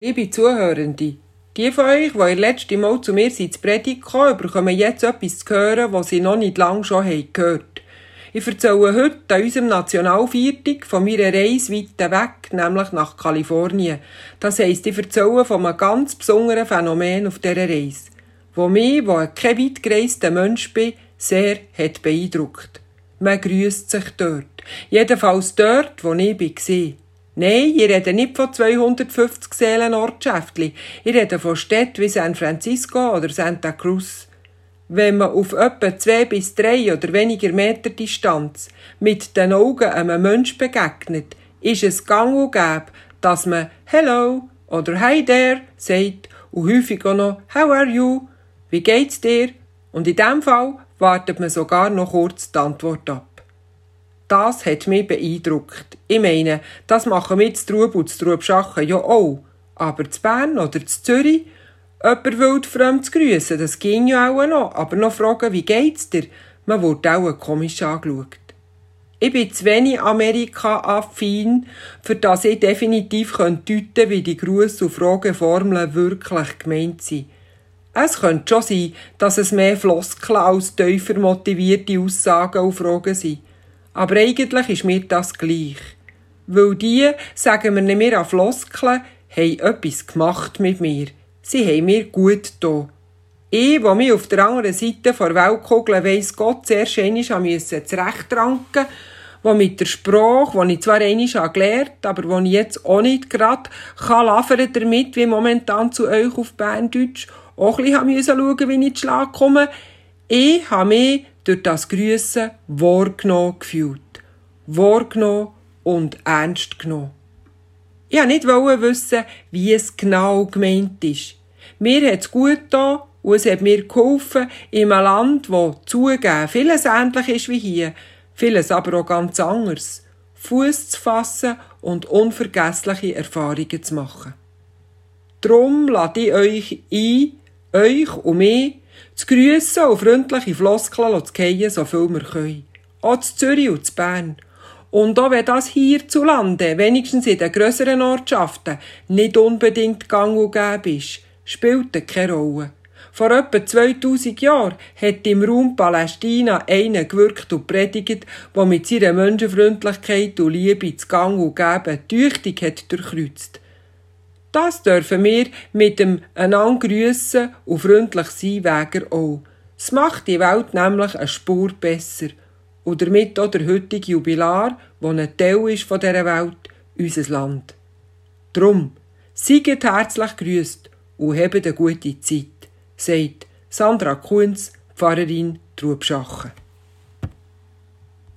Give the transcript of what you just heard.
Liebe Zuhörende, die von euch, die ihr letzte Mal zu mir sind, zu Predigt gekommen, bekommen jetzt etwas zu hören, was sie noch nicht lange schon haben gehört. Ich erzähle heute an unserem Nationalviertag von meiner Reise weit weg, nämlich nach Kalifornien. Das heisst, ich erzähle von einem ganz besonderen Phänomen auf dieser Reise, wo mich, wo kein weit gereister Mensch bin, sehr hat beeindruckt. Man grüßt sich dort. Jedenfalls dort, wo ich war. Nein, ich rede nicht von 250 Seelen Ortschäftli. Ich rede von Städten wie San Francisco oder Santa Cruz. Wenn man auf etwa zwei bis drei oder weniger Meter Distanz mit den Augen einem Menschen begegnet, ist es gang und gäbe, dass man Hello oder Hi there sagt und häufig auch noch How are you? Wie geht's dir? Und in dem Fall wartet man sogar noch kurz die Antwort ab. Das hat mich beeindruckt. Ich meine, das machen wir zu Trub und zu Trubschachen ja auch. Aber zu Bern oder zu Zürich, jemand wild fremd zu grüssen, das ging ja auch noch. Aber noch fragen, wie geht's dir? Man wurde auch komisch angeschaut. Ich bin zu wenig Amerika-affin, für das ich definitiv deuten könnte, wie die Gruß- und Frageformeln wirklich gemeint sind. Es könnte schon sein, dass es mehr Floskeln als tiefer motivierte Aussagen und Fragen sind. Aber eigentlich ist mir das gleich. Weil die, sagen wir nicht mehr an Floskeln, haben etwas gemacht mit mir. Sie haben mir gut getan. Ich, der mich auf der anderen Seite der Weltkugel weiss Gott sehr schön musste zurechtranken, wo mit der Sprache, die ich zwar einmal gelernt habe, aber wo ich jetzt auch nicht gerade kann damit, wie momentan zu euch auf Berndeutsch, auch ein bisschen schauen wie ich zu Schlag komme. Ich habe mich durch das Grüssen wahrgenommen gefühlt. Wahrgenommen und ernst genommen. Ich wollte nicht wissen, wie es genau gemeint ist. Mir hat es gut getan und es hat mir geholfen, in einem Land, wo zugeben vieles ähnlich ist wie hier, vieles aber auch ganz anders, Fuß zu fassen und unvergessliche Erfahrungen zu machen. Drum lade ich euch ein, euch und mich zu grüssen und freundliche Floskeln zu fallen, so viel wir können. Auch zu Zürich und zu Bern. Und auch wenn das hier zu Lande, wenigstens in den grösseren Ortschaften, nicht unbedingt gang und gäbe ist, spielt keine Rolle. Vor etwa 2000 Jahren hat im Raum Palästina einer gewirkt und predigt, der mit seiner Menschenfreundlichkeit und Liebe zu Gang und Geben tüchtig hat durchkreuzt. Das dürfen wir mit dem einander grüssen und freundlich sein Weger auch. Es macht die Welt nämlich eine Spur besser. Und damit auch der heutige Jubilar, der ein Teil ist von dieser Welt, unser Land. Drum, seid herzlich grüßt und habt eine gute Zeit, sagt Sandra Kunz, Pfarrerin Trubschachen.